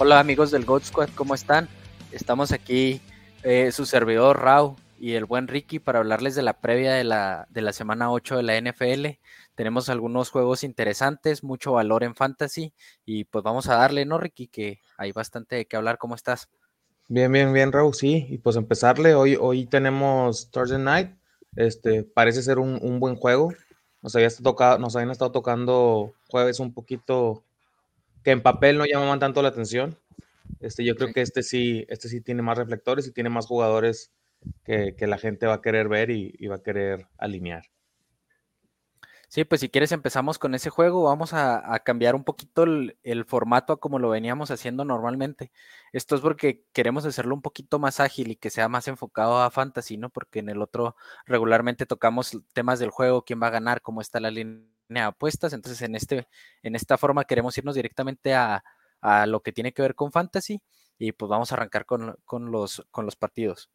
Hola amigos del God Squad, ¿cómo están? Estamos aquí, eh, su servidor Rau y el buen Ricky para hablarles de la previa de la, de la semana 8 de la NFL. Tenemos algunos juegos interesantes, mucho valor en fantasy y pues vamos a darle, ¿no, Ricky? Que hay bastante de qué hablar. ¿Cómo estás? Bien, bien, bien, Raúl, sí. Y pues empezarle, hoy, hoy tenemos Thursday Night. Este, parece ser un, buen juego. Nos, había tocado, nos habían estado tocando jueves un poquito que en papel no llamaban tanto la atención. Este, yo creo que este sí, este sí tiene más reflectores y tiene más jugadores que, la gente va a querer ver y va a querer alinear. Sí, pues si quieres empezamos con ese juego, vamos a, cambiar un poquito el, formato a como lo veníamos haciendo normalmente. Esto es porque queremos hacerlo un poquito más ágil y que sea más enfocado a fantasy, ¿no? Porque en el otro regularmente tocamos temas del juego, quién va a ganar, cómo está la línea de apuestas. Entonces en, este, en esta forma queremos irnos directamente a, lo que tiene que ver con fantasy y pues vamos a arrancar con, los, con los partidos.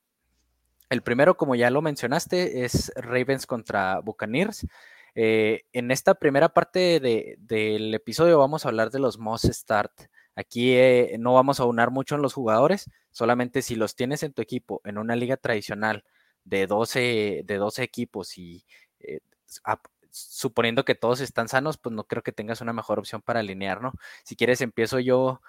El primero, como ya lo mencionaste, es Ravens contra Buccaneers. Eh, en esta primera parte del episodio vamos a hablar de los must start. Aquí eh, no vamos a unar mucho en los jugadores, solamente si los tienes en tu equipo en una liga tradicional de 12, de 12 equipos y eh, suponiendo que todos están sanos, pues no creo que tengas una mejor opción para alinear, ¿no? Si quieres, empiezo yo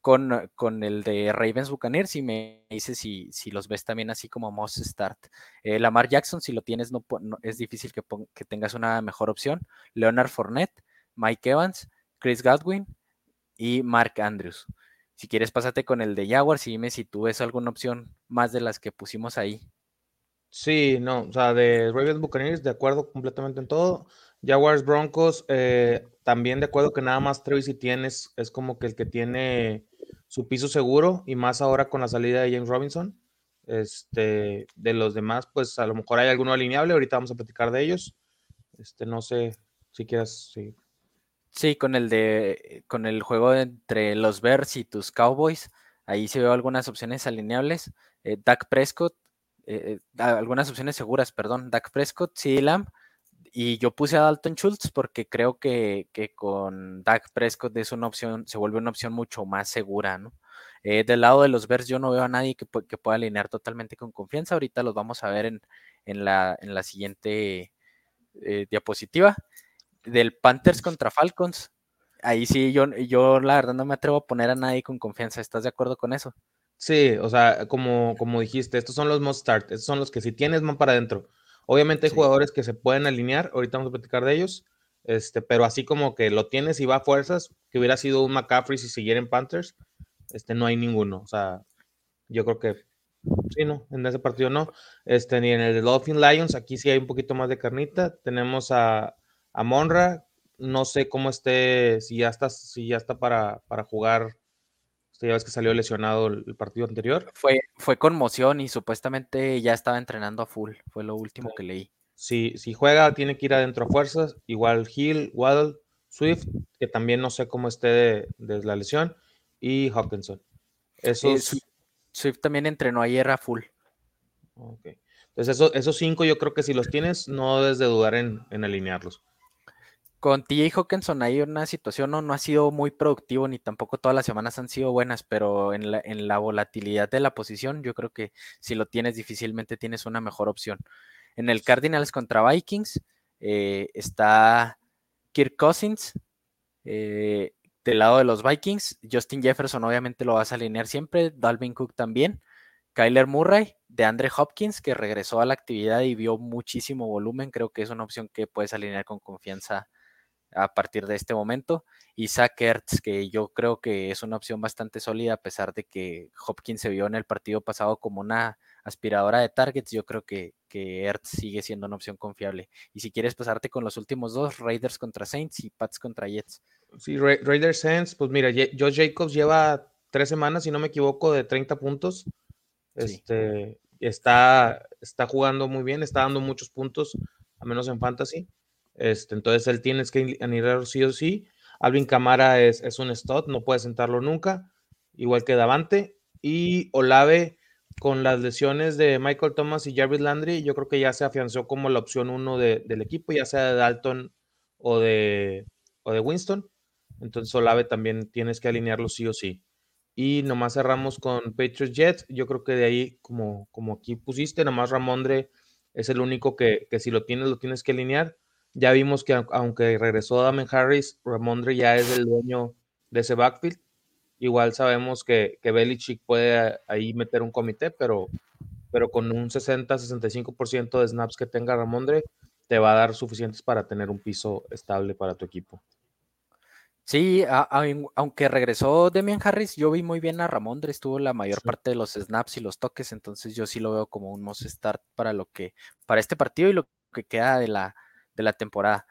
con, el de Ravens Buccaneers y me dice si, si los ves también así como must start. Eh, Lamar Jackson, si lo tienes, no, es difícil que, que, tengas una mejor opción. Leonard Fournette, Mike Evans, Chris Godwin y Mark Andrews. Si quieres, pásate con el de Jaguars y dime si tú ves alguna opción más de las que pusimos ahí. Sí, no, o sea, de Ravens Buccaneers, de acuerdo completamente en todo. Jaguars Broncos, eh, también de acuerdo que nada más Travis tienes, es como que el que tiene su piso seguro y más ahora con la salida de James Robinson. Este, de los demás, pues a lo mejor hay alguno alineable, ahorita vamos a platicar de ellos. Este, no sé si quieras, sí. Sí, con el de con el juego entre los Bears y tus Cowboys, ahí se veo algunas opciones alineables. Eh, Dak Prescott, eh, eh, algunas opciones seguras, perdón. Dak Prescott, CD Lamb, y yo puse a Dalton Schultz porque creo que, con Dak Prescott es una opción, se vuelve una opción mucho más segura, ¿no? Eh, del lado de los Bears yo no veo a nadie que, pueda alinear totalmente con confianza. Ahorita los vamos a ver en, la, en la, siguiente diapositiva. Del Panthers contra Falcons. Ahí sí, yo, yo la verdad no me atrevo a poner a nadie con confianza. ¿Estás de acuerdo con eso? Sí, o sea, como, como dijiste, estos son los must start. Estos son los que si tienes van para adentro. Obviamente hay jugadores que se pueden alinear, ahorita vamos a platicar de ellos, este, pero así como que lo tienes y va a fuerzas, que hubiera sido un McCaffrey si siguiera en Panthers, este, no hay ninguno. O sea, yo creo que sí, no, en ese partido no. Este, ni en el de Dolphin Lions, aquí sí hay un poquito más de carnita. Tenemos a, a Monra, no sé cómo esté, si ya está, si ya está para, para jugar ya ves que salió lesionado el, partido anterior. Fue, fue conmoción y supuestamente ya estaba entrenando a full. Fue lo último que leí. Si, si juega, tiene que ir adentro a fuerzas. Igual Hill, Waddle, Swift, que también no sé cómo esté de, la lesión, y Hawkinson. Esos... Swift también entrenó ayer a full. Ok. Entonces, esos cinco yo creo que si los tienes, no debes de dudar en, en alinearlos con TJ Hawkinson hay una situación, no, no ha sido muy productivo ni tampoco todas las semanas han sido buenas, pero en la, en la volatilidad de la posición yo creo que si lo tienes difícilmente tienes una mejor opción. En el Cardinals contra Vikings eh, está Kirk Cousins. Eh, del lado de los Vikings, Justin Jefferson obviamente lo vas a alinear siempre, Dalvin Cook también, Kyler Murray, de Andre Hopkins, que regresó a la actividad y vio muchísimo volumen, creo que es una opción que puedes alinear con confianza a partir de este momento. Y Zach Ertz, que yo creo que es una opción bastante sólida, a pesar de que Hopkins se vio en el partido pasado como una aspiradora de targets, yo creo que, que Ertz sigue siendo una opción confiable. Y si quieres pasarte con los últimos dos, Raiders contra Saints y Pats contra Jets. Sí, Raiders Saints, pues mira, Josh Jacobs lleva tres semanas, si no me equivoco, de 30 puntos. Este, está, está jugando muy bien, está dando muchos puntos, a menos en fantasy. Este, entonces él tienes que anirar sí o sí. Alvin Camara es, es un stud, no puedes sentarlo nunca, igual que Davante. Y Olave, con las lesiones de Michael Thomas y Jarvis Landry, yo creo que ya se afianzó como la opción uno del equipo, ya sea de Dalton o de, o de Winston. Entonces Olave también tienes que alinearlo sí o sí. Y nomás cerramos con Patriots Jets. Yo creo que de ahí, como, como aquí pusiste, nomás Ramondre es el único que, que si lo tienes, lo tienes que alinear. Ya vimos que aunque regresó Damon Harris, Ramondre ya es el dueño de ese backfield. Igual sabemos que, que Belichick puede ahí meter un comité, pero, pero con un 60-65% de snaps que tenga Ramondre, te va a dar suficientes para tener un piso estable para tu equipo. Sí, aunque regresó Demian Harris, yo vi muy bien a Ramondre, estuvo la mayor parte de los snaps y los toques, entonces yo sí lo veo como un must start para lo que, para este partido y lo que queda de la, de la temporada.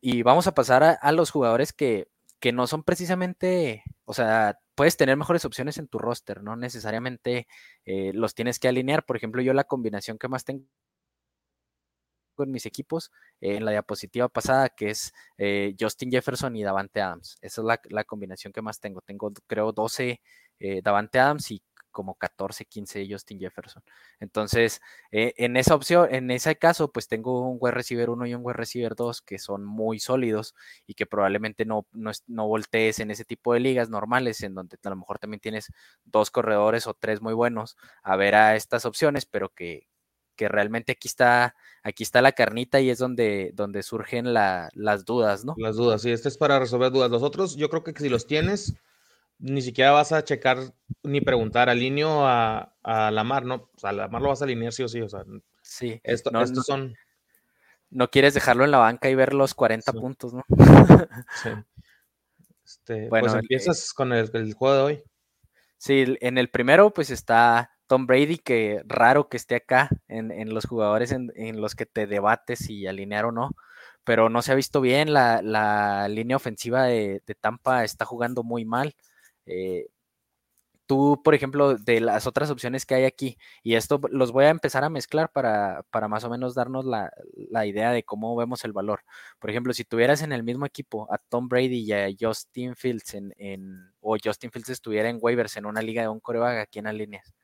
Y vamos a pasar a, los jugadores que, que, no son precisamente, o sea, puedes tener mejores opciones en tu roster, no necesariamente eh, los tienes que alinear. Por ejemplo, yo la combinación que más tengo con mis equipos en la diapositiva pasada, que es eh, Justin Jefferson y Davante Adams. Esa es la, combinación que más tengo. Tengo, creo, 12 eh, Davante Adams y como 14, 15 Justin Jefferson. Entonces, eh, en esa opción, en ese caso, pues tengo un wide receiver 1 y un wide receiver 2 que son muy sólidos y que probablemente no, no, no, voltees en ese tipo de ligas normales, en donde a lo mejor también tienes dos corredores o tres muy buenos a ver a estas opciones, pero que, que realmente aquí está, aquí está la carnita y es donde, donde surgen las dudas, ¿no? Las dudas, sí, este es para resolver dudas. Los otros, yo creo que si los tienes, ni siquiera vas a checar ni preguntar, alineo a, a Lamar, ¿no? O sea, Lamar lo vas a alinear sí o sí, o sea. Sí. Esto, estos son... No quieres dejarlo en la banca y ver los 40 puntos, ¿no? sí. Este, bueno, pues empiezas con el, el juego de hoy. Sí, en el primero pues está Tom Brady, que raro que esté acá en, los jugadores en, los que te debates si alinear o no, pero no se ha visto bien, la, línea ofensiva de, Tampa está jugando muy mal. Eh, tú, por ejemplo, de las otras opciones que hay aquí, y esto los voy a empezar a mezclar para, para más o menos darnos la, idea de cómo vemos el valor. Por ejemplo, si tuvieras en el mismo equipo a Tom Brady y a Justin Fields en, en o Justin Fields estuviera en waivers en una liga de un coreback, ¿a quién alineas?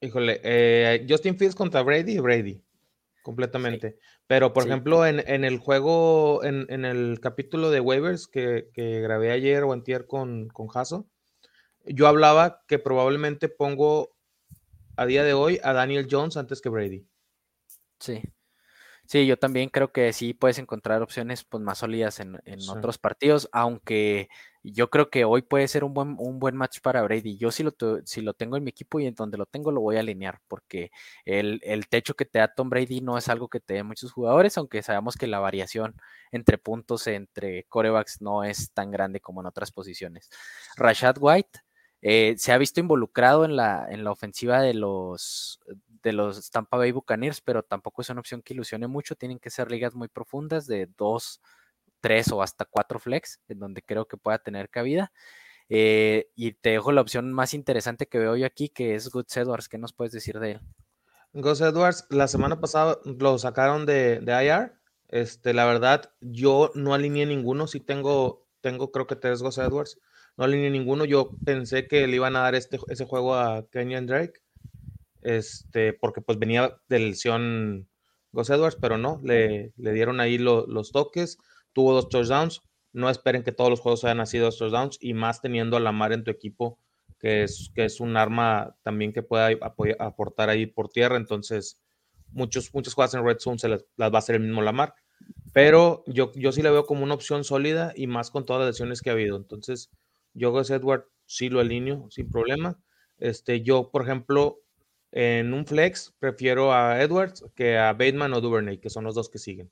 Híjole, eh, Justin Fields contra Brady y Brady, completamente. Pero, por ejemplo, en, el juego, en, el capítulo de waivers que, grabé ayer o antier con, con Jaso, yo hablaba que probablemente pongo a día de hoy a Daniel Jones antes que Brady. Sí. Sí, yo también creo que sí puedes encontrar opciones pues, más sólidas en, otros partidos, aunque yo creo que hoy puede ser un buen, un buen match para Brady. Yo si lo, si lo tengo en mi equipo y en donde lo tengo lo voy a alinear, porque el, techo que te da Tom Brady no es algo que te dé muchos jugadores, aunque sabemos que la variación entre puntos entre corebacks no es tan grande como en otras posiciones. Rashad White eh, se ha visto involucrado en la, en la ofensiva de los, de los Tampa Bay Buccaneers, pero tampoco es una opción que ilusione mucho. Tienen que ser ligas muy profundas de dos, tres o hasta cuatro flex, en donde creo que pueda tener cabida. Eh, y te dejo la opción más interesante que veo yo aquí, que es Goods Edwards. ¿Qué nos puedes decir de él? Gus Edwards, la semana pasada lo sacaron de, de IR. Este, la verdad, yo no alineé ninguno. Sí tengo, tengo creo que tres Gus Edwards. No alineé ninguno. Yo pensé que le iban a dar este, ese juego a Kenyon Drake este, porque pues venía de lesión Gus Edwards, pero no, le, le dieron ahí los toques, tuvo dos touchdowns, no esperen que todos los juegos hayan nacido dos touchdowns y más teniendo a la mar en tu equipo, que es, que es un arma también que pueda aportar ahí por tierra, entonces muchos, muchas jugadas en Red Zone se las, va a hacer el mismo Lamar, pero yo, yo sí la veo como una opción sólida y más con todas las lesiones que ha habido, entonces yo Gus Edwards sí lo alineo sin problema, este, yo por ejemplo en un flex prefiero a Edwards que a Bateman o Duvernay, que son los dos que siguen.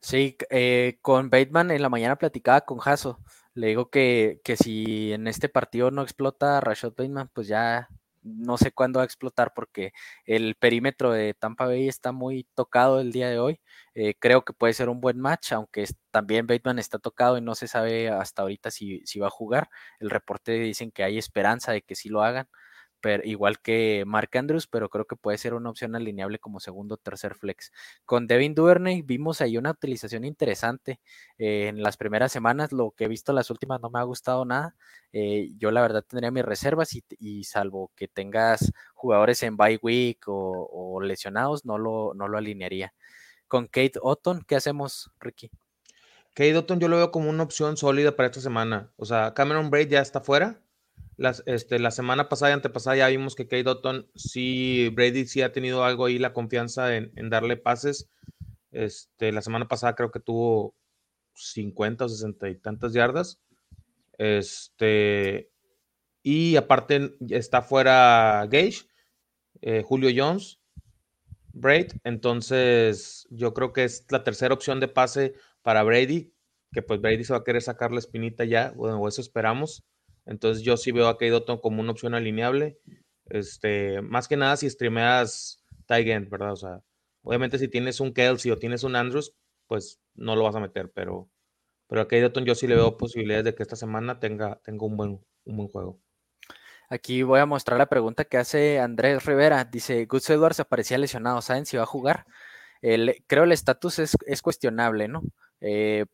Sí, eh, con Bateman en la mañana platicaba con Jaso. Le digo que, que, si en este partido no explota Rashad Bateman, pues ya no sé cuándo va a explotar porque el perímetro de Tampa Bay está muy tocado el día de hoy. Eh, creo que puede ser un buen match, aunque también Bateman está tocado y no se sabe hasta ahorita si, si va a jugar. El reporte dicen que hay esperanza de que sí lo hagan igual que Mark Andrews, pero creo que puede ser una opción alineable como segundo o tercer flex. Con Devin Duvernay vimos ahí una utilización interesante eh, en las primeras semanas, lo que he visto las últimas no me ha gustado nada. Eh, yo la verdad tendría mis reservas y, salvo que tengas jugadores en bye week o, lesionados, no lo, no lo alinearía. Con Kate Otton, ¿qué hacemos, Ricky? Kate Otton yo lo veo como una opción sólida para esta semana. O sea, Cameron Braid ya está fuera Las, este, la semana pasada y antepasada ya vimos que Kate Dotton sí, Brady sí ha tenido algo ahí, la confianza en, darle pases. Este, la semana pasada creo que tuvo 50 o 60 y tantas yardas. Este, y aparte está fuera Gage, eh, Julio Jones, Braid. Entonces, yo creo que es la tercera opción de pase para Brady, que pues Brady se va a querer sacar la espinita ya, bueno, eso esperamos. Entonces, yo sí veo a Kate como una opción alineable. Este, más que nada si streameas Tygen, ¿verdad? O sea, obviamente si tienes un Kelsey o tienes un Andrews, pues no lo vas a meter, pero, pero a Kate yo sí le veo posibilidades de que esta semana tenga, tenga un, buen, un buen juego. Aquí voy a mostrar la pregunta que hace Andrés Rivera. Dice, Gus Edwards aparecía lesionado, ¿saben si va a jugar? creo el estatus es, cuestionable, ¿no? Eh,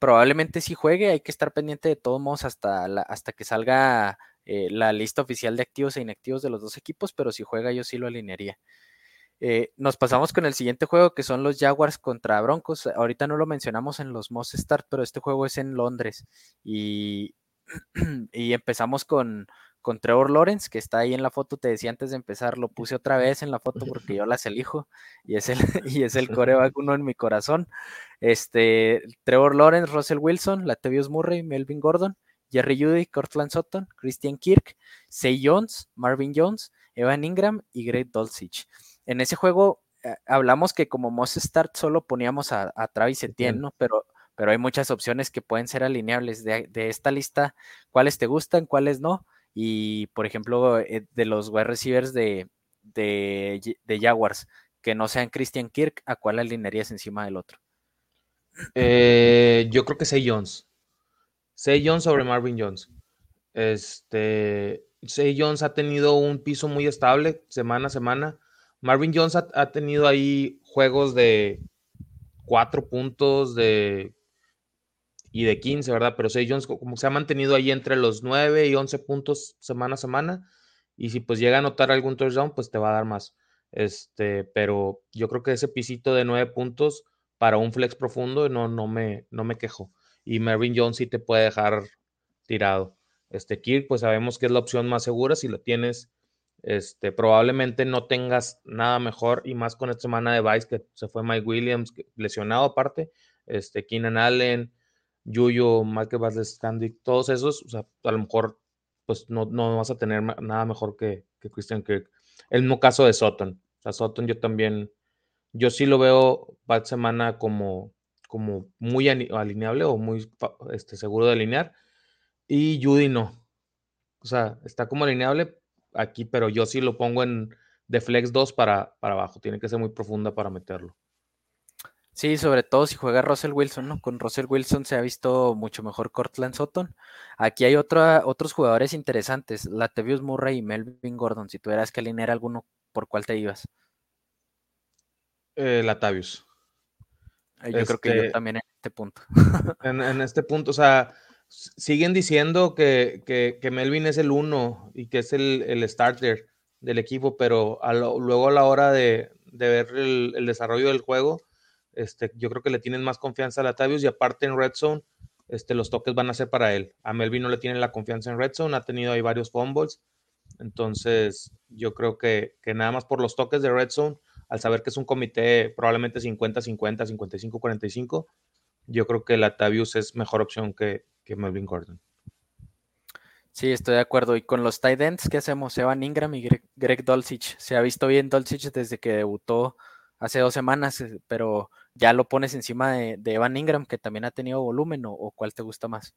probablemente si juegue, hay que estar pendiente de todos modos hasta, hasta que salga eh, la lista oficial de activos e inactivos de los dos equipos, pero si juega yo sí lo alinearía. Eh, nos pasamos con el siguiente juego que son los Jaguars contra Broncos. Ahorita no lo mencionamos en los Most Start, pero este juego es en Londres y, y empezamos con, con Trevor Lawrence, que está ahí en la foto, te decía antes de empezar, lo puse otra vez en la foto porque yo las elijo y es el, y es el coreback uno en mi corazón. Este, Trevor Lawrence, Russell Wilson, Latavius Murray, Melvin Gordon, Jerry Judy, Cortland Sutton, Christian Kirk, Say Jones, Marvin Jones, Evan Ingram y Greg Dulcich. En ese juego eh, hablamos que como most start solo poníamos a, Travis Etienne, ¿no? Pero, pero hay muchas opciones que pueden ser alineables de, esta lista, cuáles te gustan, cuáles no y, por ejemplo, eh, de los wide receivers de, de, Jaguars, que no sean Christian Kirk, ¿a cuál alinearías encima del otro? Eh, yo creo que Say Jones. Say Jones sobre Marvin Jones. Este, Say Jones ha tenido un piso muy estable semana a semana. Marvin Jones ha, ha tenido ahí juegos de cuatro puntos, de y de 15, ¿verdad? Pero Say Jones como se ha mantenido ahí entre los 9 y 11 puntos semana a semana. Y si pues llega a anotar algún touchdown, pues te va a dar más. Este, pero yo creo que ese pisito de 9 puntos para un flex profundo no, no, me, no me quejo. Y Marvin Jones sí te puede dejar tirado. Este Kirk, pues sabemos que es la opción más segura. Si lo tienes, este, probablemente no tengas nada mejor y más con esta semana de Vice que se fue Mike Williams lesionado aparte. Este, Keenan Allen, Yuyo, Michael Valdez todos esos, o sea, a lo mejor pues no, no vas a tener nada mejor que, que, Christian Kirk. El mismo caso de Sutton. O sea, Sutton yo también, yo sí lo veo para semana como, como muy alineable o muy este, seguro de alinear. Y Judy no. O sea, está como alineable aquí, pero yo sí lo pongo en de flex 2 para, para abajo. Tiene que ser muy profunda para meterlo. Sí, sobre todo si juega Russell Wilson, ¿no? Con Russell Wilson se ha visto mucho mejor Cortland Sutton. Aquí hay otros jugadores interesantes, Latavius Murray y Melvin Gordon. Si tuvieras que alinear alguno, ¿por cuál te ibas? Eh, Latavius. Yo creo que yo este también en este punto. en, este punto, o sea, siguen diciendo que, que, Melvin es el uno y que es el, starter del equipo, pero luego a la hora de, ver el desarrollo del juego, este, yo creo que le tienen más confianza a Latavius y aparte en Red Zone, este, los toques van a ser para él. A Melvin no le tienen la confianza en Red Zone, ha tenido ahí varios fumbles. Entonces, yo creo que, que nada más por los toques de Red Zone, al saber que es un comité probablemente 50-50, 55-45, yo creo que Latavius es mejor opción que, que Melvin Gordon. Sí, estoy de acuerdo. Y con los tight ends, ¿qué hacemos? Evan Ingram y Greg, Greg Dolcich. Se ha visto bien Dolcich desde que debutó hace dos semanas, eh, pero ya lo pones encima de, Evan Ingram, que también ha tenido volumen, o, cuál te gusta más?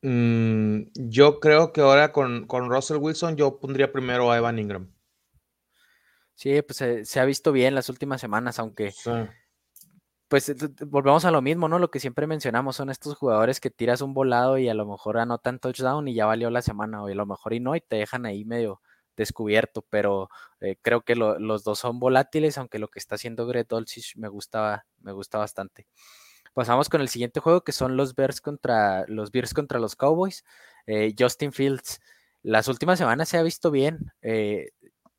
Mm, yo creo que ahora con, Russell Wilson yo pondría primero a Evan Ingram. Sí, pues se, ha visto bien las últimas semanas, aunque pues eh, volvemos a lo mismo, ¿no? Lo que siempre mencionamos son estos jugadores que tiras un volado y a lo mejor anotan touchdown y ya valió la semana, o a lo mejor y no, y te dejan ahí medio, descubierto, pero eh, creo que los dos son volátiles, aunque lo que está haciendo Greg Dolcich me gusta, me gusta bastante. Pasamos con el siguiente juego que son los Bears contra los Bears contra los Cowboys. Eh, Justin Fields, las últimas semanas se ha visto bien. Eh,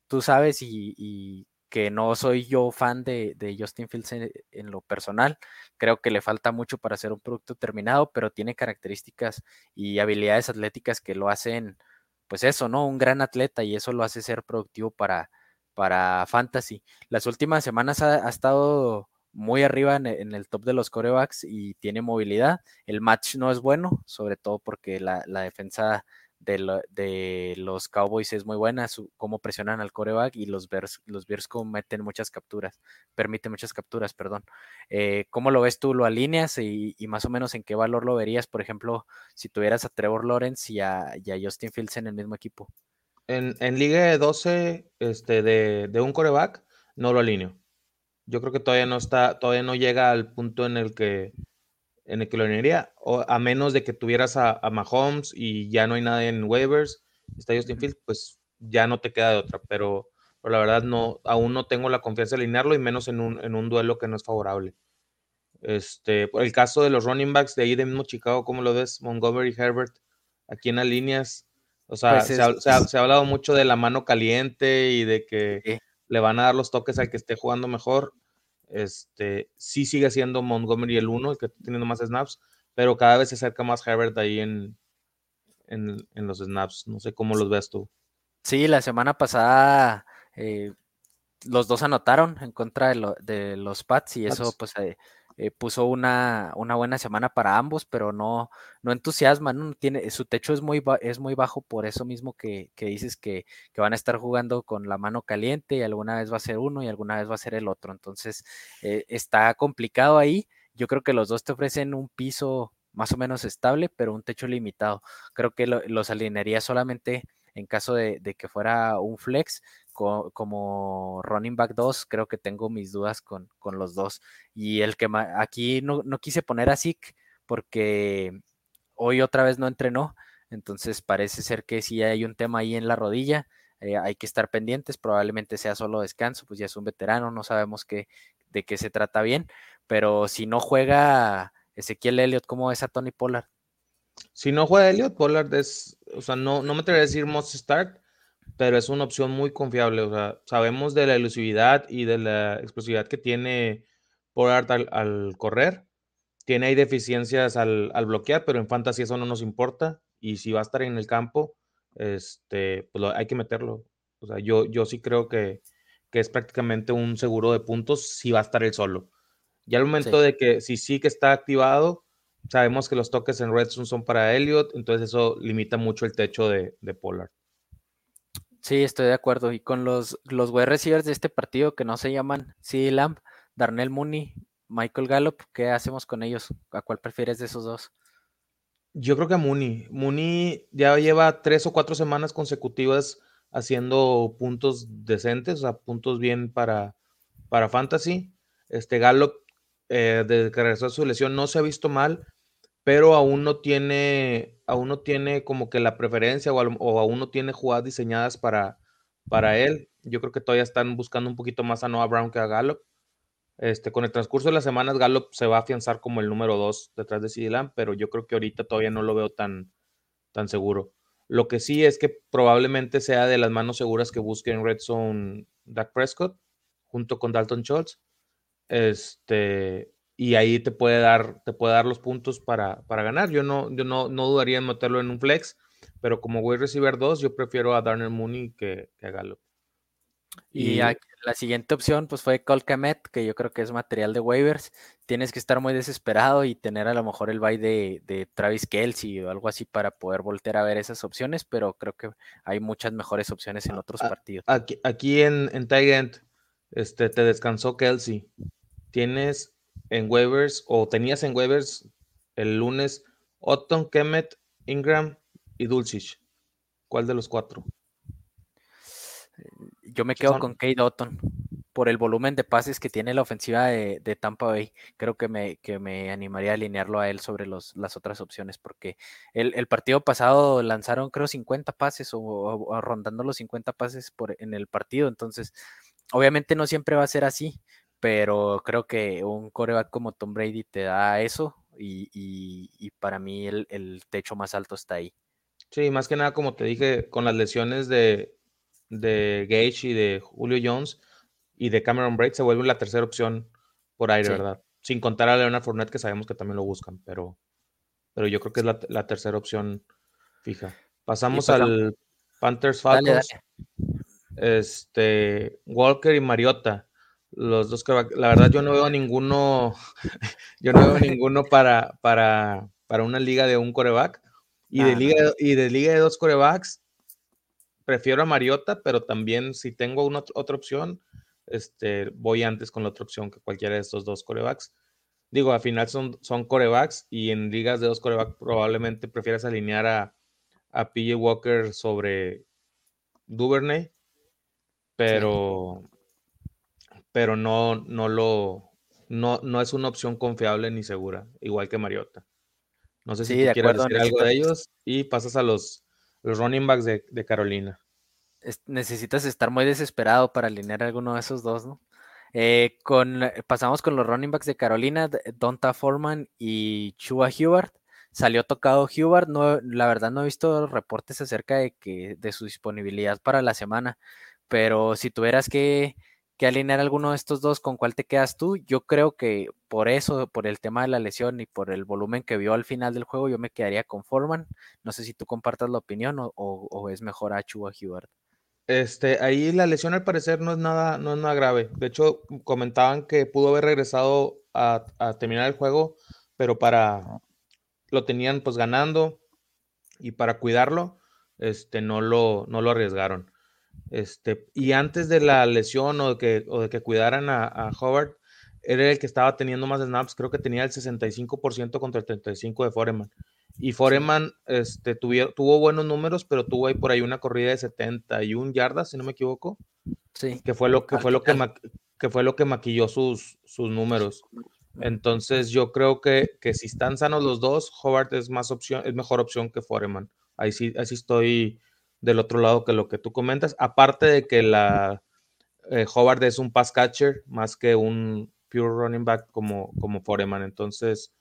tú sabes y, que no soy yo fan de, Justin Fields en, lo personal. Creo que le falta mucho para ser un producto terminado, pero tiene características y habilidades atléticas que lo hacen, pues eso, ¿no? Un gran atleta y eso lo hace ser productivo para, para Fantasy. Las últimas semanas ha, estado muy arriba en, el top de los corebacks y tiene movilidad. El match no es bueno, sobre todo porque la, la defensa de, los Cowboys es muy buena, su, cómo presionan al coreback y los Bears, los Bears meten muchas capturas, permiten muchas capturas, perdón. Eh, ¿Cómo lo ves tú? ¿Lo alineas y, más o menos en qué valor lo verías, por ejemplo, si tuvieras a Trevor Lawrence y a, Justin Fields en el mismo equipo? En, en Liga de 12 este, de, de un coreback, no lo alineo. Yo creo que todavía no está, todavía no llega al punto en el que en el que lo uniría, o a menos de que tuvieras a, Mahomes y ya no hay nada en waivers, está Justin Fields, pues ya no te queda de otra, pero, la verdad no, aún no tengo la confianza de alinearlo y menos en un, en un duelo que no es favorable. Este, el caso de los running backs de ahí de mismo Chicago, ¿cómo lo ves? Montgomery, Herbert, aquí en las líneas, o sea, pues se, ha, hablado mucho de la mano caliente y de que le van a dar los toques al que esté jugando mejor. Este, sí sigue siendo Montgomery el uno, el que está teniendo más snaps, pero cada vez se acerca más Herbert ahí en, en, los snaps. No sé cómo los ves tú. Sí, la semana pasada eh, los dos anotaron en contra de, los Pats y eso pues eh, eh, puso una, una, buena semana para ambos, pero no, no entusiasma, ¿no? Tiene, su techo es muy, es muy bajo por eso mismo que, dices que, van a estar jugando con la mano caliente y alguna vez va a ser uno y alguna vez va a ser el otro. Entonces eh, está complicado ahí. Yo creo que los dos te ofrecen un piso más o menos estable, pero un techo limitado. Creo que los alinearía solamente en caso de, que fuera un flex, como running back 2, creo que tengo mis dudas con, los dos. Y el que aquí no, quise poner a Zeke porque hoy otra vez no entrenó, entonces parece ser que si hay un tema ahí en la rodilla. Eh, hay que estar pendientes, probablemente sea solo descanso, pues ya es un veterano, no sabemos qué, de qué se trata bien, pero si no juega Ezequiel Elliott, ¿cómo es a Tony Pollard? Si no juega Elliott, Pollard es, o sea, no, no me atrevería a decir must start, pero es una opción muy confiable. O sea, sabemos de la elusividad y de la explosividad que tiene Pollard al, correr. Tiene ahí deficiencias al, bloquear, pero en fantasy eso no nos importa. Y si va a estar en el campo, este, pues hay que meterlo. O sea, yo, yo sí creo que, es prácticamente un seguro de puntos si va a estar él solo. Ya al momento de que si sí que está activado, sabemos que los toques en Redstone son para Elliot, entonces eso limita mucho el techo de, de Pollard. Sí, estoy de acuerdo. Y con los, los wide receivers de este partido que no se llaman CD Lamb, Darnell Mooney, Michael Gallup, ¿qué hacemos con ellos? ¿A cuál prefieres de esos dos? Yo creo que a Mooney. Mooney ya lleva tres o cuatro semanas consecutivas haciendo puntos decentes, o sea, puntos bien para, para Fantasy. Este Gallup, eh, desde que regresó a su lesión, no se ha visto mal, pero aún no tiene, aún no tiene como que la preferencia o, aún no tiene jugadas diseñadas para, para él. Yo creo que todavía están buscando un poquito más a Noah Brown que a Gallup. Este, con el transcurso de las semanas, Gallup se va a afianzar como el número dos detrás de CD pero yo creo que ahorita todavía no lo veo tan, tan seguro. Lo que sí es que probablemente sea de las manos seguras que busque en Red Zone Dak Prescott junto con Dalton Schultz. Este, y ahí te puede dar, te puede dar los puntos para, ganar. Yo no, yo no, no dudaría en meterlo en un flex, pero como voy a recibir dos, yo prefiero a Darnell Mooney que, a Gallup. Y, la siguiente opción pues fue Colcamet, que yo creo que es material de waivers. Tienes que estar muy desesperado y tener a lo mejor el buy de, de, Travis Kelsey o algo así para poder voltear a ver esas opciones, pero creo que hay muchas mejores opciones en otros partidos. Aquí, aquí en, en este, te descansó Kelsey. Tienes en waivers o tenías en waivers el lunes Otton, Kemet, Ingram y Dulcich. ¿Cuál de los cuatro? Yo me quedo con Kate Otton por el volumen de pases que tiene la ofensiva de, Tampa Bay. Creo que me, que me animaría a alinearlo a él sobre los, las otras opciones, porque el, partido pasado lanzaron creo 50 pases o, rondando los 50 pases por, en el partido. Entonces, obviamente no siempre va a ser así, pero creo que un coreback como Tom Brady te da eso y, para mí el, techo más alto está ahí. Sí, más que nada, como te dije, con las lesiones de, de Gage y de Julio Jones, y de Cameron Braid se vuelve la tercera opción por aire, ¿verdad? Sin contar a Leonard Fournette, que sabemos que también lo buscan, pero, pero yo creo que es la, tercera opción fija. Pasamos al Panthers Falcons. Este, Walker y Mariota. Los dos, la verdad yo no veo ninguno, yo no veo ninguno para, para, para una liga de un coreback. Y, de liga, y de liga de dos corebacks, prefiero a Mariota, pero también si tengo una otra opción, este, voy antes con la otra opción que cualquiera de estos dos corebacks. Digo, al final son, son corebacks y en ligas de dos corebacks probablemente prefieras alinear a, a PJ Walker sobre Duvernay, pero, pero no, no lo, no, no es una opción confiable ni segura, igual que Mariota. No sé si quieres decir algo de ellos y pasas a los, los running backs de, de Carolina necesitas estar muy desesperado para alinear alguno de esos dos, ¿no? Eh, con, pasamos con los running backs de Carolina, Donta Foreman y Chua Hubert. Salió tocado Hubert, no, la verdad no he visto reportes acerca de, que, de su disponibilidad para la semana, pero si tuvieras que, que alinear alguno de estos dos, ¿con cuál te quedas tú? Yo creo que por eso, por el tema de la lesión y por el volumen que vio al final del juego, yo me quedaría con Foreman. No sé si tú compartas la opinión o, o es mejor a Chua Hubert. Este, ahí la lesión al parecer no es nada, no es nada grave. De hecho, comentaban que pudo haber regresado a, terminar el juego, pero para lo tenían pues ganando y para cuidarlo, este, no lo, no lo arriesgaron. Este, y antes de la lesión o de que, o de que cuidaran a, a Howard, era el que estaba teniendo más snaps, creo que tenía el 65% contra el 35% de Foreman. Y Foreman este, tuvo buenos números, pero tuvo ahí por ahí una corrida de 71 yardas, si no me equivoco. Sí. Que fue lo que, fue lo que, que, fue lo que maquilló sus, sus números. Entonces yo creo que, que, si están sanos los dos, Howard es más opción, es mejor opción que Foreman. Ahí sí, ahí estoy del otro lado que lo que tú comentas. Aparte de que la eh, Howard es un pass catcher más que un pure running back como, como Foreman. Entonces,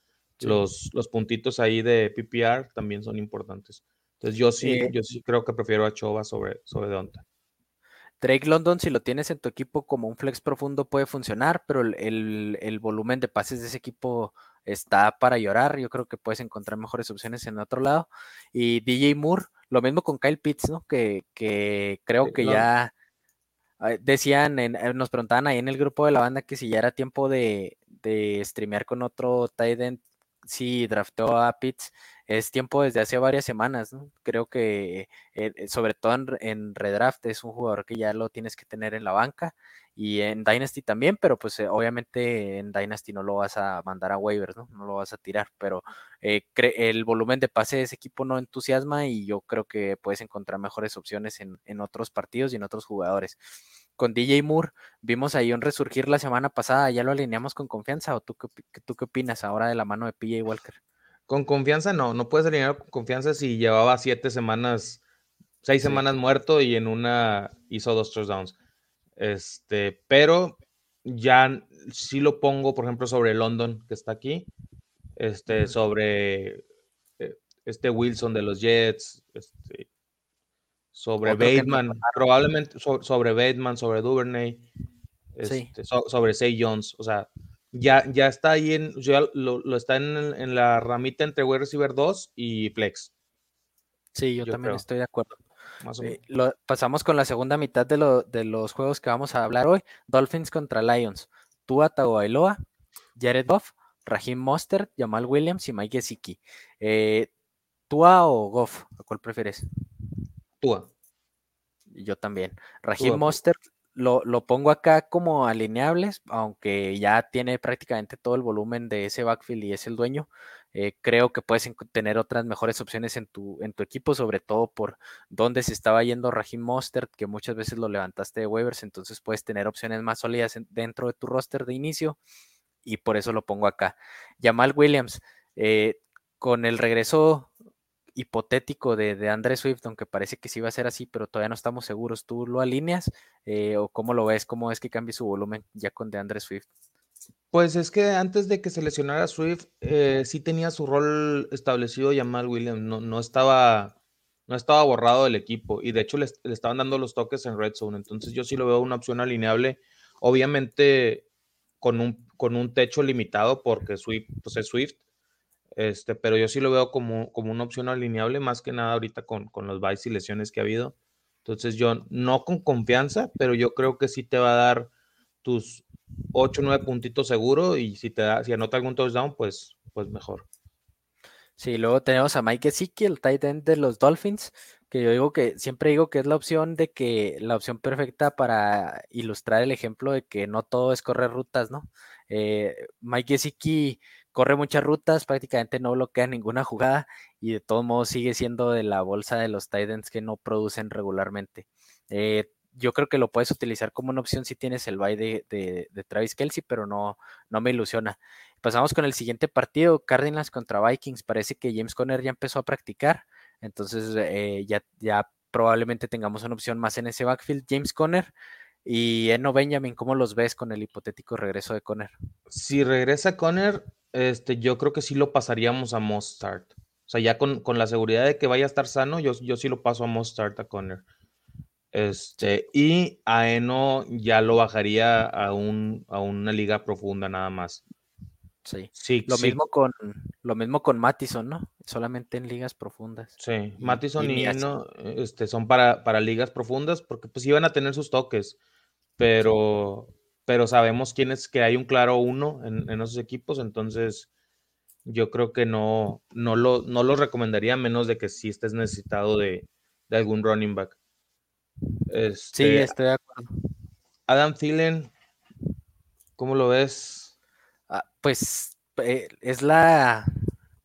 los, los puntitos ahí de PPR también son importantes. Entonces yo sí, yo sí creo que prefiero a Chova sobre, sobre Donta. Drake London, si lo tienes en tu equipo como un flex profundo, puede funcionar, pero el, volumen de pases de ese equipo está para llorar. Yo creo que puedes encontrar mejores opciones en otro lado. Y DJ Moore, lo mismo con Kyle Pitts, ¿no? Que, creo que ya decían, en, eh, nos preguntaban ahí en el grupo de la banda que si ya era tiempo de, de streamear con otro tight end sí draftó a Pitts, es tiempo desde hace varias semanas, Creo que eh, eh, sobre todo en, redraft es un jugador que ya lo tienes que tener en la banca y en Dynasty también, pero pues eh, obviamente en Dynasty no lo vas a mandar a waivers, ¿no? No lo vas a tirar, pero el volumen de pase de ese equipo no entusiasma y yo creo que puedes encontrar mejores opciones en, en otros partidos y en otros jugadores con DJ Moore, vimos ahí un resurgir la semana pasada, ¿ya lo alineamos con confianza o tú qué, tú qué opinas ahora de la mano de PJ Walker? Con confianza no, no puedes alinear con confianza si llevaba siete semanas, seis semanas muerto y en una hizo dos touchdowns. Este, pero ya sí lo pongo, por ejemplo, sobre London, que está aquí, este, sobre eh, este Wilson de los Jets, este, sobre Bateman, probablemente sobre Bateman, sobre Duvernay, este, sobre Say Jones, o sea, ya, ya está ahí en, ya lo, está en, la ramita entre wide receiver 2 y flex. Sí, yo, también estoy de acuerdo. Eh, pasamos con la segunda mitad de, los juegos que vamos a hablar hoy. Dolphins contra Lions. Tua Tagovailoa, Jared Goff, Raheem Mostert, Jamal Williams y Mike Gesicki. Eh, ¿Tua o Goff? ¿A cuál prefieres? Yo también. Raheem Monster lo, lo, pongo acá como alineables, aunque ya tiene prácticamente todo el volumen de ese backfield y es el dueño. Eh, creo que puedes tener otras mejores opciones en tu, en tu equipo, sobre todo por dónde se estaba yendo Raheem Mostert, que muchas veces lo levantaste de waivers, entonces puedes tener opciones más sólidas dentro de tu roster de inicio y por eso lo pongo acá. Jamal Williams, eh, con el regreso hipotético de, de André Swift, aunque parece que sí va a ser así, pero todavía no estamos seguros. ¿Tú lo alineas eh, o cómo lo ves? ¿Cómo es que cambie su volumen ya con de André Swift? Pues es que antes de que se lesionara Swift, eh, sí tenía su rol establecido Jamal Williams, no, no, estaba, no estaba borrado del equipo y de hecho le, estaban dando los toques en Red Zone, entonces yo sí lo veo una opción alineable. obviamente con un, con un techo limitado porque Swift, pues es Swift, este, pero yo sí lo veo como, como una opción alineable, más que nada ahorita con, con los bytes y lesiones que ha habido. Entonces yo no con confianza, pero yo creo que sí te va a dar tus 8 o 9 puntitos seguro y si te da, si anota algún touchdown, pues, pues mejor. Sí, luego tenemos a Mike Gesicki, el tight end de los Dolphins, que yo digo que siempre digo que es la opción de que la opción perfecta para ilustrar el ejemplo de que no todo es correr rutas, ¿no? Eh, Mike Gesicki corre muchas rutas, prácticamente no bloquea ninguna jugada y de todos modos sigue siendo de la bolsa de los Titans que no producen regularmente. Eh, yo creo que lo puedes utilizar como una opción si tienes el bye de, Travis Kelsey, pero no, no me ilusiona. Pasamos con el siguiente partido, Cardinals contra Vikings. Parece que James Conner ya empezó a practicar, entonces eh, ya, ya probablemente tengamos una opción más en ese backfield. James Conner y Eno Benjamin, ¿cómo los ves con el hipotético regreso de Conner? Si regresa Conner, este, yo creo que sí lo pasaríamos a Mostart. O sea, ya con, la seguridad de que vaya a estar sano, yo, yo sí lo paso a Mostart a Conner. Este, y a Eno ya lo bajaría a, un, a una liga profunda nada más. Sí. sí lo mismo con lo mismo con Mattison, ¿no? Solamente en ligas profundas. Sí, Mattison y, Eno este, son para, para ligas profundas porque pues iban a tener sus toques, pero pero sabemos quién es que hay un claro uno en, esos equipos, entonces yo creo que no, no, lo, no lo recomendaría menos de que si estés necesitado de, algún running back. Este, sí, estoy de acuerdo. Adam Thielen, ¿cómo lo ves? Ah, pues eh, es la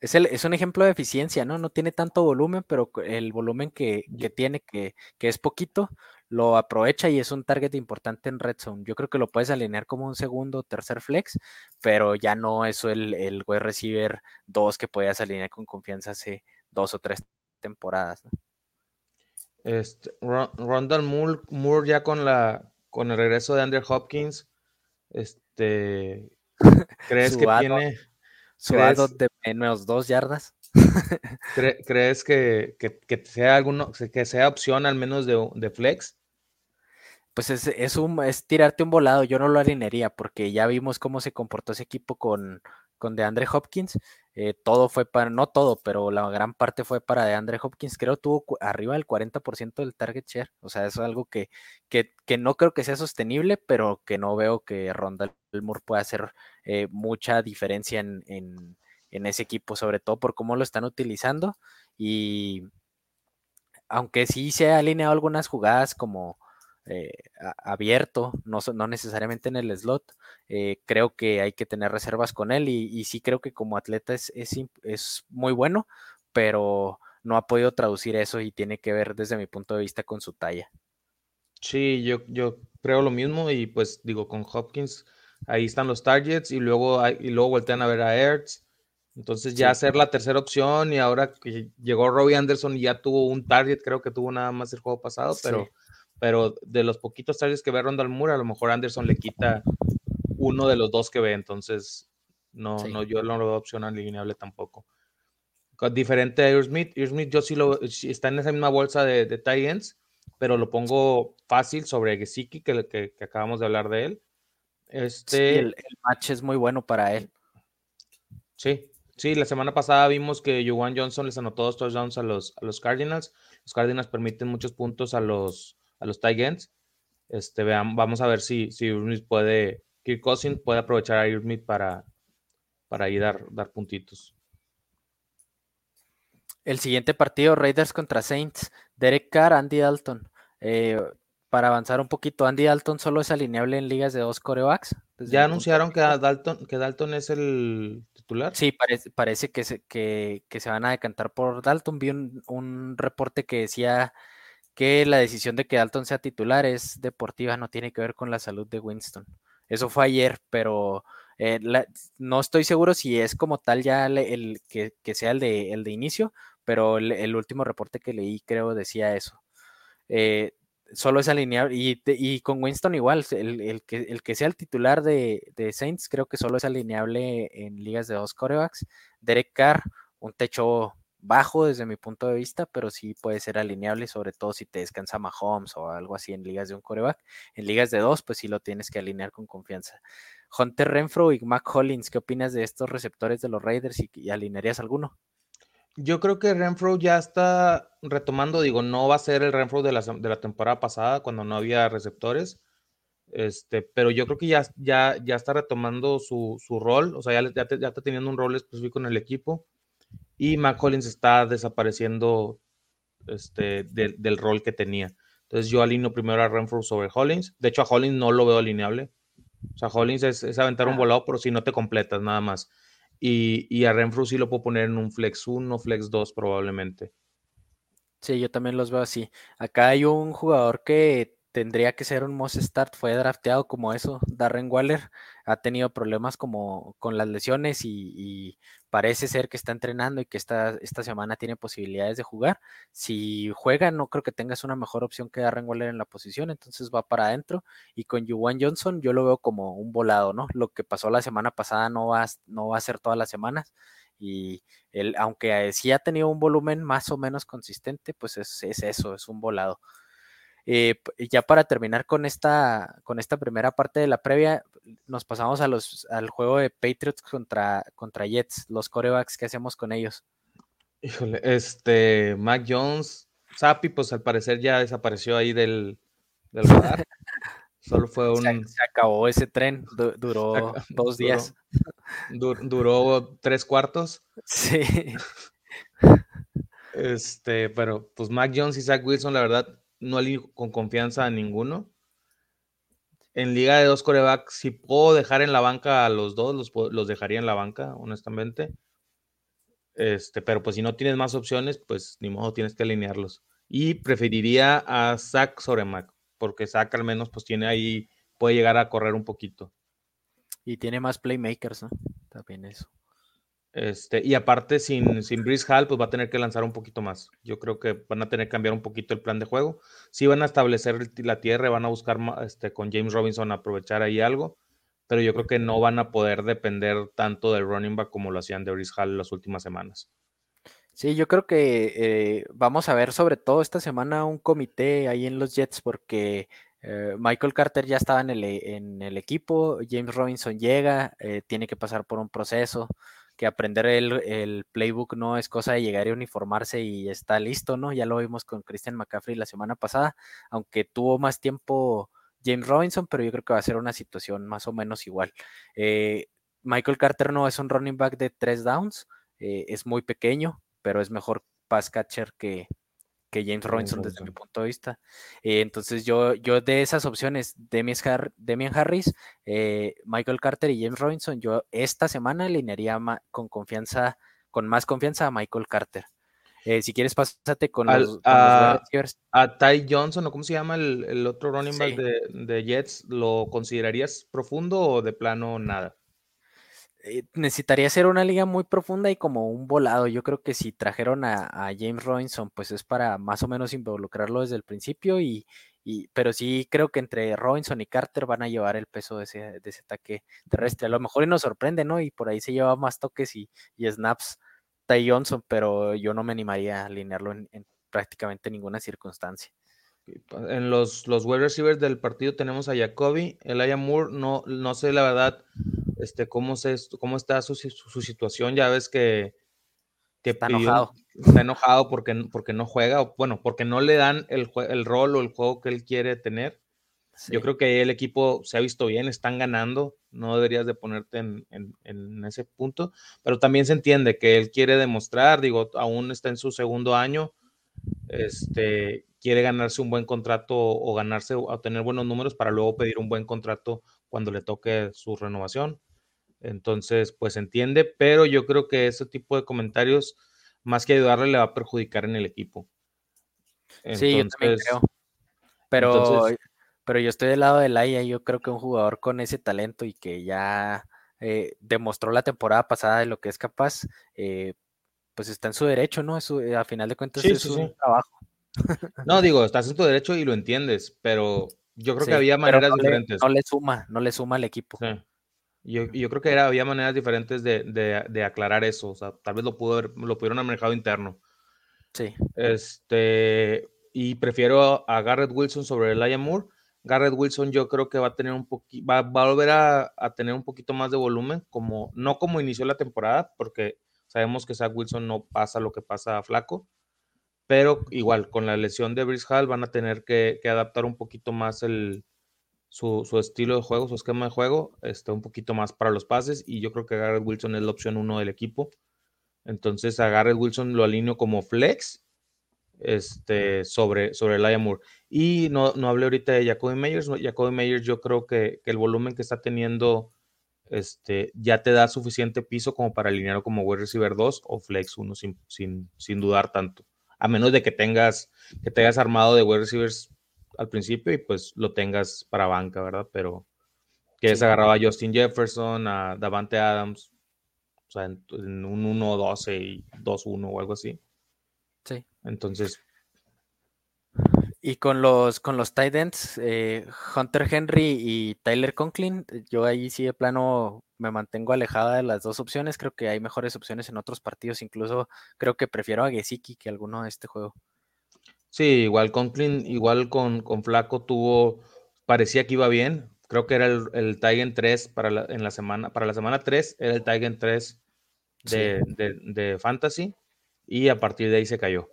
es, el, es, un ejemplo de eficiencia, ¿no? No tiene tanto volumen, pero el volumen que, que tiene, que, que, es poquito, lo aprovecha y es un target importante en red zone. Yo creo que lo puedes alinear como un segundo o tercer flex, pero ya no es el, el wide receiver 2 que puedas alinear con confianza hace dos o tres temporadas. Este, Rondal Moore, ya con la con el regreso de Andrew Hopkins, este, ¿crees que tiene suado de menos dos yardas? ¿Crees que, que, sea alguno, que sea opción al menos de, de flex? Pues es, es, un, es tirarte un volado. Yo no lo alinearía porque ya vimos cómo se comportó ese equipo con, con DeAndre Hopkins. Eh, todo fue para, no todo, pero la gran parte fue para DeAndre Hopkins. Creo tuvo arriba del 40% del target share. O sea, eso es algo que, que, que, no creo que sea sostenible, pero que no veo que Ronda Moore pueda hacer eh, mucha diferencia en, en, en ese equipo, sobre todo por cómo lo están utilizando. Y aunque sí se ha alineado algunas jugadas como eh, abierto, no, no, necesariamente en el slot. Eh, creo que hay que tener reservas con él y, sí creo que como atleta es, es, muy bueno, pero no ha podido traducir eso y tiene que ver desde mi punto de vista con su talla. Sí, yo, yo creo lo mismo y pues digo, con Hopkins ahí están los targets y luego, y luego voltean a ver a Ertz. Entonces ya hacer la tercera opción y ahora que llegó Robbie Anderson y ya tuvo un target, creo que tuvo nada más el juego pasado, pero pero de los poquitos targets que ve Rondal Moore, a lo mejor Anderson le quita uno de los dos que ve, entonces no, no yo no lo veo opción alineable tampoco. Diferente a Smith, Smith yo sí lo está en esa misma bolsa de, de pero lo pongo fácil sobre Gesicki, que, que, que, acabamos de hablar de él. Este, el, match es muy bueno para él. Sí, sí, la semana pasada vimos que Juwan Johnson les anotó dos touchdowns a los, a los Cardinals. Los Cardinals permiten muchos puntos a los, a los Titans. Este, vean, vamos a ver si, si puede, Kirk Cousins puede aprovechar a Smith para, para ahí dar, dar puntitos. El siguiente partido, Raiders contra Saints, Derek Carr, Andy Dalton. Eh, para avanzar un poquito, Andy Dalton solo es alineable en ligas de dos corebacks. ¿Ya anunciaron que Dalton, que Dalton es el titular? Sí, parece, parece que, se, que, se van a decantar por Dalton. Vi un, un reporte que decía que la decisión de que Dalton sea titular es deportiva, no tiene que ver con la salud de Winston. Eso fue ayer, pero eh, no estoy seguro si es como tal ya el, que, sea el de, el de inicio, pero el, último reporte que leí creo decía eso. Eh, solo es alineable, y, y, con Winston igual, el, que, el que sea el titular de, de, Saints creo que solo es alineable en ligas de dos corebacks. Derek Carr, un techo bajo desde mi punto de vista, pero sí puede ser alineable, sobre todo si te descansa Mahomes o algo así en ligas de un coreback. En ligas de dos, pues sí lo tienes que alinear con confianza. Hunter Renfro y Mac Hollins, ¿qué opinas de estos receptores de los Raiders y, alinearías alguno? Yo creo que Renfro ya está retomando, digo, no va a ser el Renfro de la, de la temporada pasada cuando no había receptores, este, pero yo creo que ya, ya, ya está retomando su, su rol, o sea, ya, ya, ya, está teniendo un rol específico en el equipo y Mac Hollins está desapareciendo este, del rol que tenía. Entonces yo alineo primero a Renfro sobre Hollins. De hecho, a Hollins no lo veo alineable. O sea, Hollins es, aventar un volado, pero si no te completas nada más. Y, y, a Renfro sí lo puedo poner en un flex 1, flex 2 probablemente. Sí, yo también los veo así. Acá hay un jugador que tendría que ser un must start. Fue drafteado como eso. Darren Waller ha tenido problemas como con las lesiones y, parece ser que está entrenando y que esta, esta semana tiene posibilidades de jugar. Si juega, no creo que tengas una mejor opción que Darren Waller en la posición, entonces va para adentro. Y con Juwan Johnson yo lo veo como un volado, ¿no? Lo que pasó la semana pasada no va, no va a ser todas las semanas y él, aunque sí ha tenido un volumen más o menos consistente, pues es, es eso, es un volado. Eh, ya para terminar con esta, con esta primera parte de la previa, nos pasamos a los, al juego de Patriots contra, contra Jets, los corebacks, ¿qué hacemos con ellos? Híjole, este, Mac Jones, Sapi, pues al parecer ya desapareció ahí del, del radar. Solo fue un. Se, acabó ese tren, duró dos días. duró tres cuartos. Sí. Este, pero pues Mac Jones y Zach Wilson, la verdad, no elijo con confianza a ninguno. En liga de dos corebacks, si puedo dejar en la banca a los dos, los, dejaría en la banca, honestamente. Este, pero pues si no tienes más opciones, pues ni modo tienes que alinearlos. Y preferiría a Zach sobre Mac, porque Zach al menos pues tiene ahí, puede llegar a correr un poquito. Y tiene más playmakers, ¿no? También eso. Este, y aparte, sin, sin Brice Hall, pues va a tener que lanzar un poquito más. Yo creo que van a tener que cambiar un poquito el plan de juego. Sí van a establecer la tierra, van a buscar este, con James Robinson aprovechar ahí algo, pero yo creo que no van a poder depender tanto del running back como lo hacían de Brice Hall las últimas semanas. Sí, yo creo que eh, vamos a ver sobre todo esta semana un comité ahí en los Jets porque eh, Michael Carter ya estaba en el, en el, equipo, James Robinson llega, eh, tiene que pasar por un proceso que aprender el, playbook no es cosa de llegar y uniformarse y está listo, ¿no? Ya lo vimos con Christian McCaffrey la semana pasada, aunque tuvo más tiempo James Robinson, pero yo creo que va a ser una situación más o menos igual. Eh, Michael Carter no es un running back de tres downs, eh, es muy pequeño, pero es mejor pass catcher que, que James Robinson desde mi punto de vista. Eh, entonces yo, yo de esas opciones, Demian, Harris, eh, Michael Carter y James Robinson, yo esta semana alinearía con confianza, con más confianza a Michael Carter. Eh, si quieres, pásate con los, a, Ty Johnson, o cómo se llama el, otro running back de, de Jets, ¿lo considerarías profundo o de plano nada? Eh, necesitaría ser una liga muy profunda y como un volado. Yo creo que si trajeron a, James Robinson, pues es para más o menos involucrarlo desde el principio. Y, pero sí creo que entre Robinson y Carter van a llevar el peso de ese, de ese ataque terrestre. A lo mejor y nos sorprende, ¿no? Y por ahí se lleva más toques y, snaps Ty Johnson, pero yo no me animaría a alinearlo en, prácticamente ninguna circunstancia. En los, los wide receivers del partido tenemos a Jacoby, el Moore, no, no sé la verdad este, cómo, se, cómo está su, su, situación. Ya ves que, está enojado. Está enojado porque, porque no juega, o bueno, porque no le dan el, el rol o el juego que él quiere tener. Yo creo que el equipo se ha visto bien, están ganando, no deberías de ponerte en, en, en, ese punto, pero también se entiende que él quiere demostrar, digo, aún está en su segundo año, este, quiere ganarse un buen contrato o ganarse o tener buenos números para luego pedir un buen contrato cuando le toque su renovación. Entonces, pues entiende, pero yo creo que ese tipo de comentarios, más que ayudarle, le va a perjudicar en el equipo. sí, yo también creo. Pero, pero yo estoy del lado de Laia, yo creo que un jugador con ese talento y que ya eh, demostró la temporada pasada de lo que es capaz, eh, pues está en su derecho, ¿no? Eh, a final de cuentas es su trabajo. No, digo, estás en tu derecho y lo entiendes, pero yo creo que había maneras diferentes. no le suma, no le suma al equipo. Yo, yo creo que era, había maneras diferentes de, de, aclarar eso. O sea, tal vez lo, pudo lo pudieron haber manejado interno. Sí. Este, y prefiero a Garrett Wilson sobre Elijah Moore. Garrett Wilson yo creo que va a tener un poquito, va, va, a volver a, a, tener un poquito más de volumen, como, no como inició la temporada, porque sabemos que Zach Wilson no pasa lo que pasa a Flaco, pero igual con la lesión de Brice Hall van a tener que, que adaptar un poquito más el, su, estilo de juego, su esquema de juego, este, un poquito más para los pases y yo creo que Garrett Wilson es la opción uno del equipo. Entonces a Garrett Wilson lo alineo como flex este, sobre, sobre Elijah Moore. Y no, no hablé ahorita de Jacoby Meyers. Jacoby Meyers yo creo que, el volumen que está teniendo este, ya te da suficiente piso como para alinearlo como wide receiver 2 o flex 1 sin, sin, sin, dudar tanto. A menos de que tengas, que te armado de wide receivers al principio y pues lo tengas para banca, ¿verdad? Pero que hayas agarrado a Justin Jefferson, a Davante Adams, o sea, en, un 1-12 y 2-1 o algo así. Sí. Entonces. Y con los con los tight ends, eh, Hunter Henry y Tyler Conklin, yo ahí sí de plano me mantengo alejada de las dos opciones. Creo que hay mejores opciones en otros partidos. Incluso creo que prefiero a Gesicki que alguno de este juego. Sí, igual Conklin, igual con, con Flaco tuvo, parecía que iba bien. Creo que era el, el Tigen 3 para la, en la semana, para la semana 3, era el Tigen 3 de, de, Fantasy. Y a partir de ahí se cayó.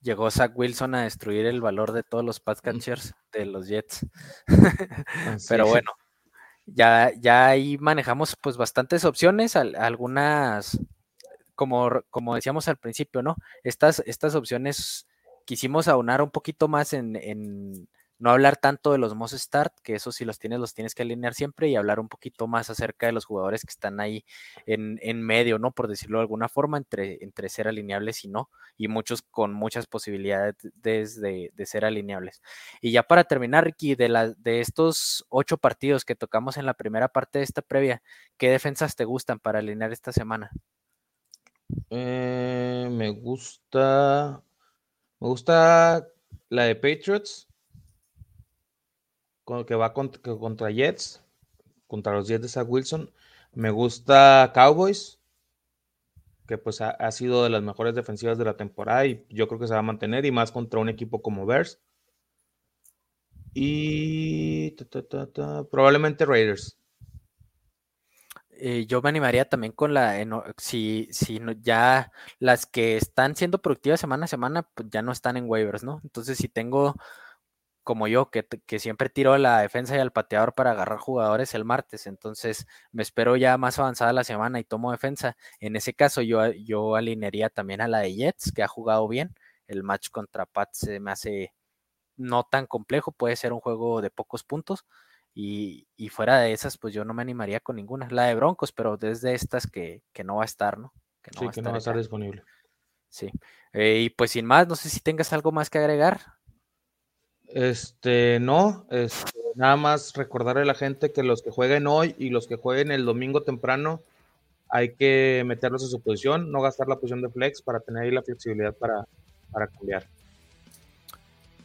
Llegó Zach Wilson a destruir el valor de todos los pass catchers de los Jets. Pero bueno, ya, ya ahí manejamos pues bastantes opciones, algunas, como, como decíamos al principio, ¿no? Estas, estas opciones quisimos aunar un poquito más en, no hablar tanto de los most start, que eso si los tienes, los tienes que alinear siempre, y hablar un poquito más acerca de los jugadores que están ahí en, medio, ¿no? Por decirlo de alguna forma, entre, entre ser alineables y no, y muchos con muchas posibilidades de, ser alineables. Y ya para terminar, Ricky, de, la, de estos ocho partidos que tocamos en la primera parte de esta previa, ¿qué defensas te gustan para alinear esta semana? Eh, me gusta me gusta la de Patriots, que va contra, Jets, contra los Jets de Zach Wilson. Me gusta Cowboys, que pues ha, sido de las mejores defensivas de la temporada y yo creo que se va a mantener y más contra un equipo como Bears. Y probablemente Raiders. Eh, yo me animaría también con la, si, si ya las que están siendo productivas semana a semana, pues ya no están en waivers, ¿no? Entonces, si tengo como yo, que, que, siempre tiro la defensa y al pateador para agarrar jugadores el martes, entonces me espero ya más avanzada la semana y tomo defensa. En ese caso, yo, yo alinearía también a la de Jets, que ha jugado bien. El match contra Pats se me hace no tan complejo, puede ser un juego de pocos puntos y, fuera de esas, pues yo no me animaría con ninguna. La de Broncos, pero desde estas que, no va a estar, ¿no? Que no sí, va que no va a estar disponible. Sí. Eh, y pues sin más, no sé si tengas algo más que agregar. Este, no, este, nada más recordarle a la gente que los que jueguen hoy y los que jueguen el domingo temprano, hay que meterlos en su posición, no gastar la posición de flex para tener ahí la flexibilidad para, para cambiar.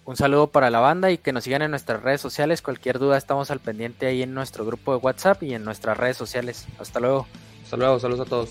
Un saludo para la banda y que nos sigan en nuestras redes sociales. Cualquier duda estamos al pendiente ahí en nuestro grupo de WhatsApp y en nuestras redes sociales. Hasta luego. Hasta luego, saludos a todos.